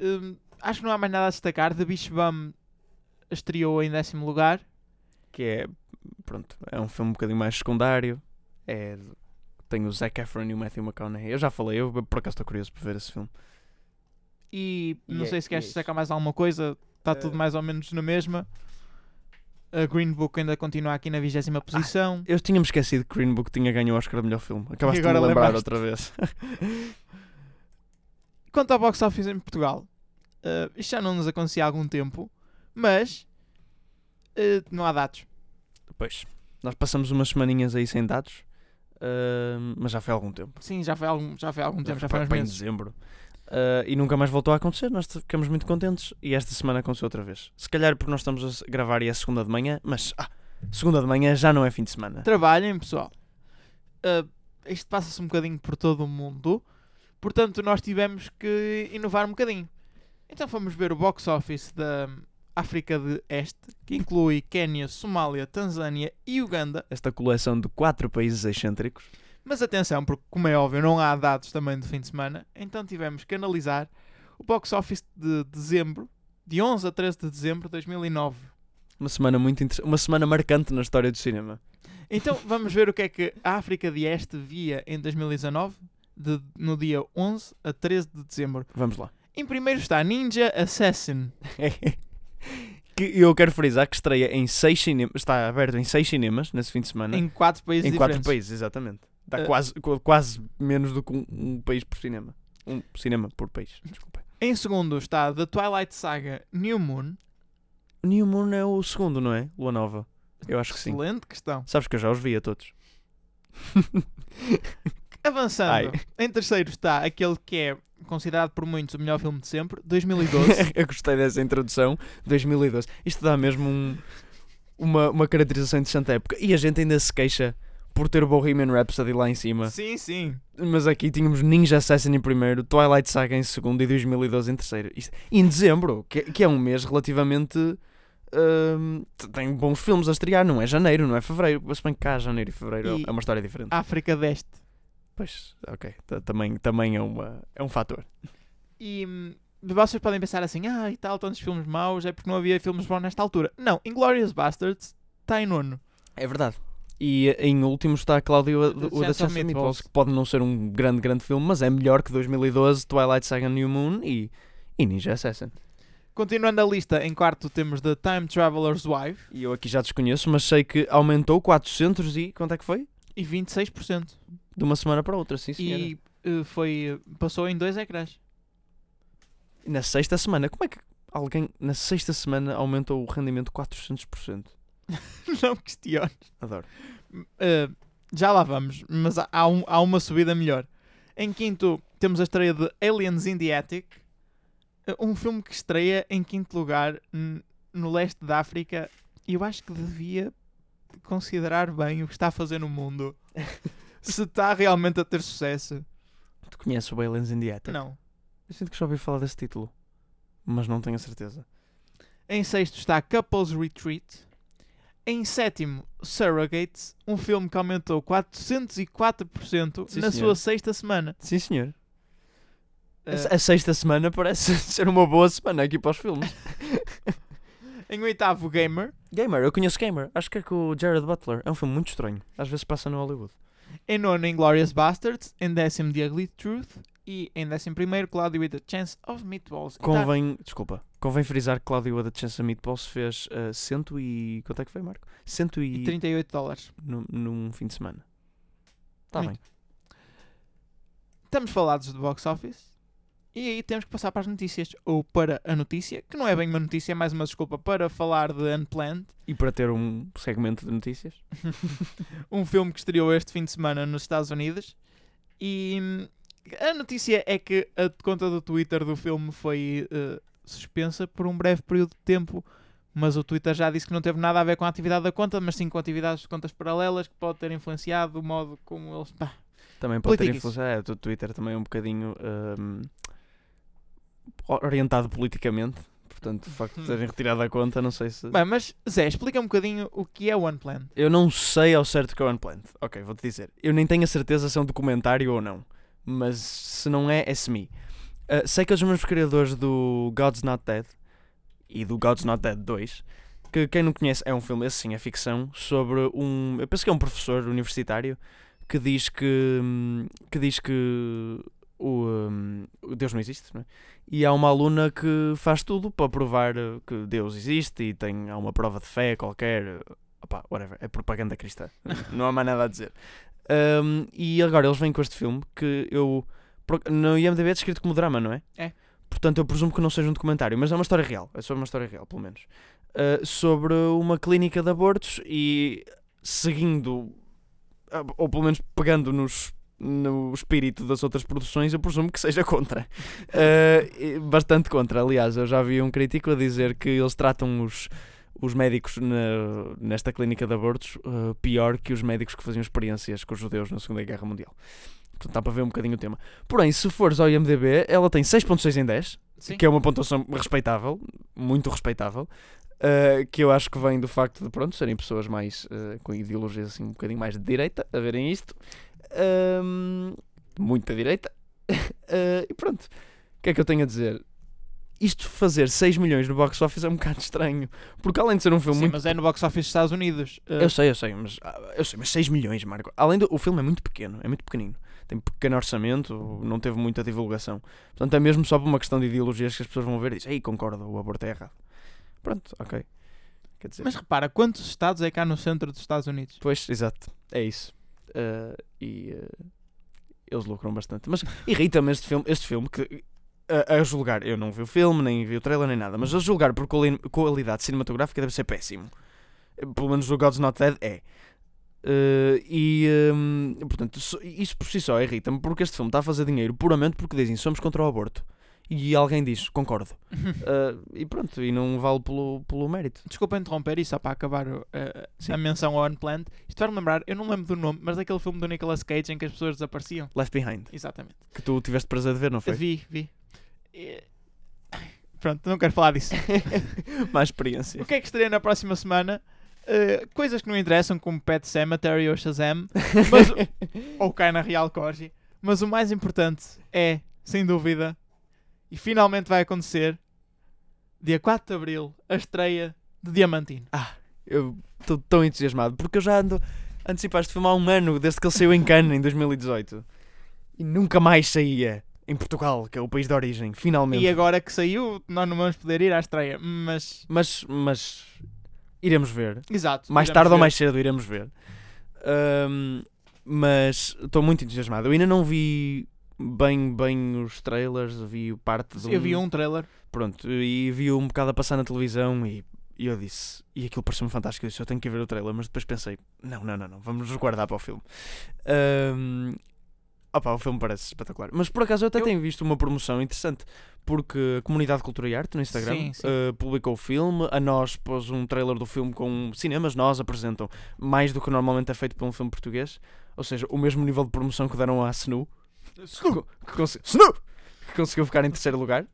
Hum, acho que não há mais nada a destacar. The Beach Bum estreou em décimo lugar. Que é, pronto, é um filme um bocadinho mais secundário. É, tem o Zac Efron e o Matthew McConaughey. Eu já falei, eu por acaso estou curioso por ver esse filme. E E não é- sei se queres é destacar mais alguma coisa. Está Eh, tudo mais ou menos na mesma. A Green Book ainda continua aqui na vigésima posição. Eu tinha-me esquecido que Green Book tinha ganho o Oscar de melhor filme. Acabaste de agora me lembrar lembraste. outra vez. Quanto ao box office em Portugal, eh, isto já não nos acontecia há algum tempo, mas eh, não há dados. Pois, nós passamos umas semaninhas aí sem dados, mas já foi há algum tempo. Sim, já foi há algum, já foi há algum tempo, já foi há uns para em meses. dezembro. Ah, e nunca mais voltou a acontecer. Nós ficamos muito contentes. E esta semana aconteceu outra vez. Se calhar porque nós estamos a gravar e é segunda de manhã, mas ah, segunda de manhã já não é fim de semana. Trabalhem, pessoal. Eh, isto passa-se um bocadinho por todo o mundo, portanto, nós tivemos que inovar um bocadinho. Então, fomos ver o box office da África de Este, que inclui Quénia, Somália, Tanzânia e Uganda. Esta coleção de quatro países excêntricos. Mas atenção, porque como é óbvio, não há dados também do fim de semana, então tivemos que analisar o box office de dezembro, de 11 a 13 de dezembro de 2009. Uma semana muito inter... uma semana marcante na história do cinema. Então vamos ver o que é que a África de Este via em 2019 de- no dia 11 a 13 de dezembro. Vamos lá. Em primeiro está Ninja Assassin. que eu quero frisar que estreia em seis cinemas, está aberto em seis cinemas nesse fim de semana. Em quatro países Em quatro diferentes. países, exatamente. Dá Eh, quase, qu- quase menos do que um, um país por cinema. Um cinema por país. Desculpa. Em segundo está The Twilight Saga New Moon. New Moon é o segundo, não é? Lua Nova. Eu acho que sim. Excelente questão. Sabes que eu já os vi a todos. Avançando, Ai. em terceiro está aquele que é considerado por muitos o melhor filme de sempre, 2012. eu gostei dessa introdução. 2012. Isto dá mesmo um- uma, uma caracterização interessante da época. E a gente ainda se queixa por ter o Bohemian Rhapsody lá em cima. sim, sim. Mas aqui tínhamos Ninja Assassin em primeiro, Twilight Saga em segundo e 2012 em terceiro. Isto, e em dezembro, que, que é um mês relativamente. t- tem bons filmes a estrear, não é janeiro, não é fevereiro. Mas bem que cá janeiro e fevereiro E- é uma história diferente. África deste. Pois, ok. Também, também é, uma, é um fator. E hum, vocês podem pensar assim, ah, e tal, tantos filmes maus, é porque não havia filmes bons nesta altura. Não, Inglourious Bastards está em nono. É verdade. E em último está Cláudio o The da Chance of. Meatballs, que pode não ser um grande, grande filme, mas é melhor que 2012, Twilight Saga New Moon e, e Ninja Assassin. Continuando a lista, em quarto temos The Time Traveler's Wife E eu aqui já desconheço, mas sei que aumentou 400 e quanto é que foi? e 26%. De uma semana para outra, sim senhora. E eh, foi, passou em dois ecrãs. Na sexta semana, como é que alguém na sexta semana aumentou o rendimento 400%? não questiono. Adoro. Uh, já lá vamos, mas há, há um- há uma subida melhor. Em quinto, temos a estreia de Aliens in the Attic, um filme que estreia em quinto lugar n- no leste da África. E eu acho que devia considerar bem o que está a fazer no mundo. Se está realmente a ter sucesso. Tu conheces o Aliens in the Attic? Não. Eu sinto que já ouvi falar desse título, mas não tenho a certeza. Em sexto está Couples Retreat. Em sétimo, Surrogates, um filme que aumentou 404% Sim, na senhor. sua sexta semana. Sim, senhor. A- Uh, A sexta semana parece ser uma boa semana aqui para os filmes. Em oitavo, Gamer. Gamer, eu conheço Gamer. Acho que é com o Jared Butler. É um filme muito estranho. Às vezes passa no Hollywood. Em nono, Inglourious Bastards. Em décimo, The Ugly Truth. E em décimo primeiro, Cloudy with a Chance of Meatballs. Tá- Convém, desculpa, convém frisar que Claudio da Chance Meatballs fez uh, cento e. Quanto é que foi, Marco? Cento e e. 38 dólares. num, num fim de semana. Está bem. Estamos falados do box office. E aí temos que passar para as notícias. Ou para a notícia, que não é bem uma notícia, é mais uma desculpa para falar de Unplanned. E para ter um segmento de notícias? um filme que estreou este fim de semana nos Estados Unidos. E hum, a notícia é que a conta do Twitter do filme foi eh, suspensa por um breve período de tempo. Mas o Twitter já disse que não teve nada a ver com a atividade da conta, mas sim com atividades de contas paralelas que pode ter influenciado o modo como eles. Pá, Também pode ter influência. É, o Twitter também é um bocadinho hum, orientado politicamente. Portanto, o facto de terem retirado a conta, não sei se. Bem, mas Zé, explica um bocadinho o que é o Unplanned. Eu não sei ao certo que é o Unplanned. Ok, vou-te dizer. Eu nem tenho a certeza se é um documentário ou não. Mas se não é, é semi. Uh, sei que os mesmos criadores do God's Not Dead e do God's Not Dead 2, que quem não conhece é um filme, esse sim, é ficção, sobre um. Eu penso que é um professor universitário que diz que. hum, que diz que. O, o Deus não existe, não é? E há uma aluna que faz tudo para provar uh, que Deus existe e tem há uma prova de fé qualquer. Opá, whatever, é propaganda cristã. não há mais nada a dizer. Um, e agora eles vêm com este filme que eu. No IMDB é descrito como drama, não é? É. Portanto, eu presumo que não seja um documentário, mas é uma história real. É sobre uma história real, pelo menos. Uh, sobre uma clínica de abortos e seguindo, ou pelo menos pegando nos, no espírito das outras produções, eu presumo que seja contra. Uh, bastante contra. Aliás, eu já vi um crítico a dizer que eles tratam os, os médicos na- nesta clínica de abortos uh, pior que os médicos que faziam experiências com os judeus na Segunda Guerra Mundial. Portanto, dá para ver um bocadinho o tema. Porém, se fores ao IMDB, ela tem 6.6 em 10, Sim. que é uma pontuação respeitável, muito respeitável, uh, que eu acho que vem do facto de, pronto, serem pessoas mais, uh, com ideologias assim um bocadinho mais de direita, a verem isto. Um, muita direita. Uh, e pronto. O que é que eu tenho a dizer? Isto fazer 6 milhões no box office é um bocado estranho. Porque além de ser um filme Sim, muito mas é no box office dos Estados Unidos. Uh, eu sei, eu sei, mas ah, eu sei, mas 6 milhões, Marco. Além do o filme é muito pequeno, é muito pequenino. tem pequeno orçamento, não teve muita divulgação. Portanto, é mesmo só por uma questão de ideologias que as pessoas vão ver e dizem, ei, concordo, o aborto é errado. Pronto, ok. Mas repara, quantos estados é cá no centro dos Estados Unidos? Pois, exato, é isso. Uh, e uh, eles lucram bastante. Mas irrita-me este filme, este filme que, a, a julgar, eu não vi o filme, nem vi o trailer, nem nada, mas a julgar por quali- qualidade cinematográfica deve ser péssimo. Pelo menos o God's Not Dead é. Uh, e um, portanto, so- isso por si só irrita-me porque este filme está a fazer dinheiro puramente porque dizem somos contra o aborto. E alguém diz, concordo. Uh, e pronto, e não vale pelo, pelo mérito. Desculpa interromper e só para acabar uh, a menção ao Unplanned. Isto vai-me lembrar, eu não lembro do nome, mas daquele filme do Nicolas Cage em que as pessoas desapareciam. Left Behind, Exatamente. que tu tiveste prazer de ver, não foi? Vi, vi. E- Pronto, não quero falar disso. Mais experiência. O que é que estaria na próxima semana? Uh, coisas que não interessam, como Pet Cemetery ou Shazam, mas, ou cai na Real Corgi. Mas o mais importante é, sem dúvida, e finalmente vai acontecer, dia 4 de Abril, a estreia de Diamantino. Eu estou tão entusiasmado porque eu já ando a antecipar este filme há um ano, desde que ele saiu em Cannes em 2018 e nunca mais saía em Portugal, que é o país de origem, finalmente. E agora que saiu, nós não vamos poder ir à estreia, mas... Mas, mas iremos ver. Exato. Mais tarde ou ver. mais cedo iremos ver. Ahm, mas estou muito entusiasmado. Eu ainda não vi bem, bem os trailers, vi parte de Eu vi um trailer. Pronto, e vi um bocado a passar na televisão e, e eu disse, e aquilo pareceu-me fantástico, eu disse, eu tenho que ver o trailer, mas depois pensei, não, não, não, não, vamos guardar para o filme. Ahm, opa, o filme parece espetacular. Mas por acaso eu até Eu- tenho visto uma promoção interessante, porque a Comunidade Cultura e Arte no Instagram Sim, sim. ah, publicou o filme, a nós pôs um trailer do filme com cinemas, nós apresentam mais do que normalmente é feito por um filme português, ou seja, o mesmo nível de promoção que deram à SNU, que, que conseguiu ficar em terceiro lugar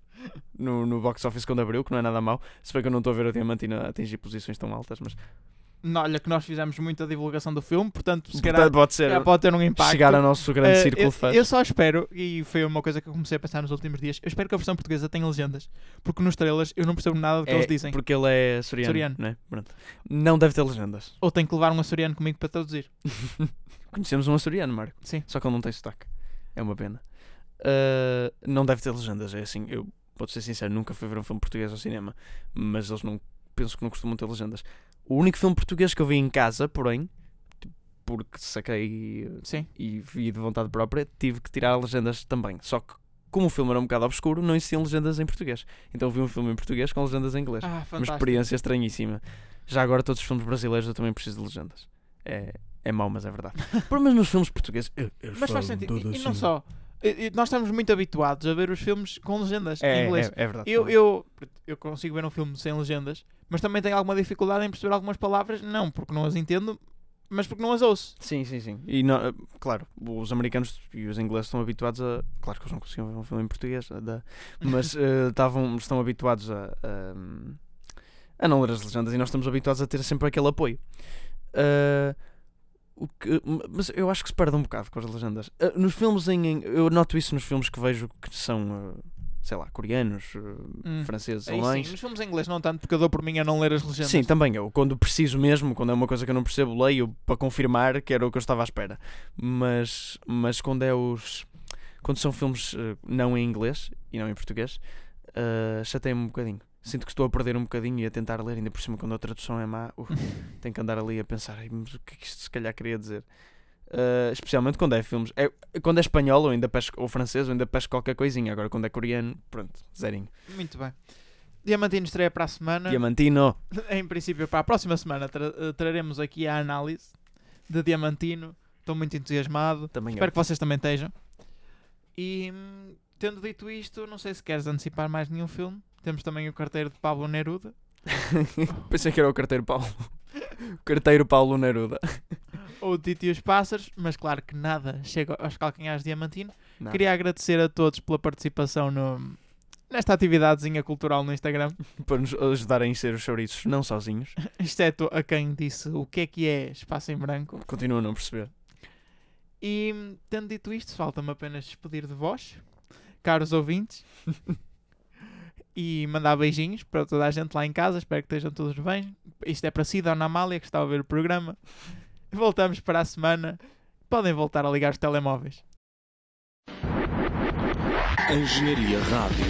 no, no box office quando abriu, que não é nada mau. Se bem que eu não estou a ver a Diamantina atingir posições tão altas, mas Não, Olha que nós fizemos muita divulgação do filme, portanto, se calhar pode ser pode ter um impacto. chegar ao nosso grande Eh, círculo eu, fãs. eu só espero, e foi uma coisa que eu comecei a pensar nos últimos dias, eu espero que a versão portuguesa tenha legendas, porque nos trailers eu não percebo nada do que É, eles dizem. Porque ele é açoriano, Açoriano. Não, é? Pronto. não deve ter legendas. Ou tenho que levar um açoriano comigo para traduzir. Conhecemos um açoriano, Marco. Sim. Só que ele não tem sotaque. É uma pena. Ah, não deve ter legendas, é assim. Eu, vou ser sincero, nunca fui ver um filme português ao cinema, mas eles não. Penso que não costumam ter legendas. O único filme português que eu vi em casa, porém, tipo, porque saquei Sim. e vi de vontade própria, tive que tirar legendas também. Só que, como o filme era um bocado obscuro, não existiam legendas em português. Então vi um filme em português com legendas em inglês. Ah, Uma experiência estranhíssima. Já agora, todos os filmes brasileiros eu também preciso de legendas. É, é mau, mas é verdade. Por mas nos filmes portugueses. eu- eles Mas faz sentido. E, e não assim. só. Nós estamos muito habituados a ver os filmes com legendas É, em inglês. é, é verdade. Eu, eu, eu consigo ver um filme sem legendas, mas também tenho alguma dificuldade em perceber algumas palavras, não porque não as entendo, mas porque não as ouço. Sim, sim, sim. E não- claro, os americanos e os ingleses estão habituados a. Claro que eles não conseguiam ver um filme em português, da- mas eh, estavam, estão habituados a, a, a não ler as legendas e nós estamos habituados a ter sempre aquele apoio. Eh, o que- mas eu acho que se perde um bocado com as legendas. Eh, nos filmes em, em- Eu noto isso nos filmes que vejo que são, eh, sei lá, coreanos, eh, Hum. franceses, sim, alemães. nos filmes em inglês não tanto, porque eu dou por mim a não ler as legendas. Sim, também eu, quando preciso mesmo, quando é uma coisa que eu não percebo, leio para confirmar que era o que eu estava à espera. Mas, mas quando é os. Quando são filmes não em inglês e não em português, uh, chateia-me um bocadinho. Sinto que estou a perder um bocadinho e a tentar ler, ainda por cima quando a tradução é má, uh, tenho que andar ali a pensar, "Ai, mas o que é que isto se calhar queria dizer? Uh, especialmente quando é filmes. É, quando é espanhol ou ainda pesco, ou francês, ou ainda pesco qualquer coisinha. Agora quando é coreano, pronto, zerinho. Muito bem. Diamantino estreia para a semana. Diamantino. Em princípio, para a próxima semana tra- eh, traremos aqui a análise de Diamantino. Estou muito entusiasmado. Também Espero eu. que vocês também estejam. E hum, tendo dito isto, não sei se queres antecipar mais nenhum filme. Temos também o carteiro de Pablo Neruda. Pensei que era o carteiro Paulo. O carteiro Paulo Neruda. ou o Tito e os Pássaros, mas claro que nada chega aos calcanhares Diamantino. Não. Queria agradecer a todos pela participação no, nesta atividadezinha cultural no Instagram, Para nos ajudar a encher os chouriços, não sozinhos. exceto a quem disse o que é que é espaço em branco. Continuo a não perceber. E tendo dito isto, falta-me apenas despedir de vós, caros ouvintes, e mandar beijinhos para toda a gente lá em casa. Espero que estejam todos bem. Isto é para si, Dona Amália, que está a ver o programa. Voltamos para a semana. Podem voltar a ligar os telemóveis. Engenharia Rádio.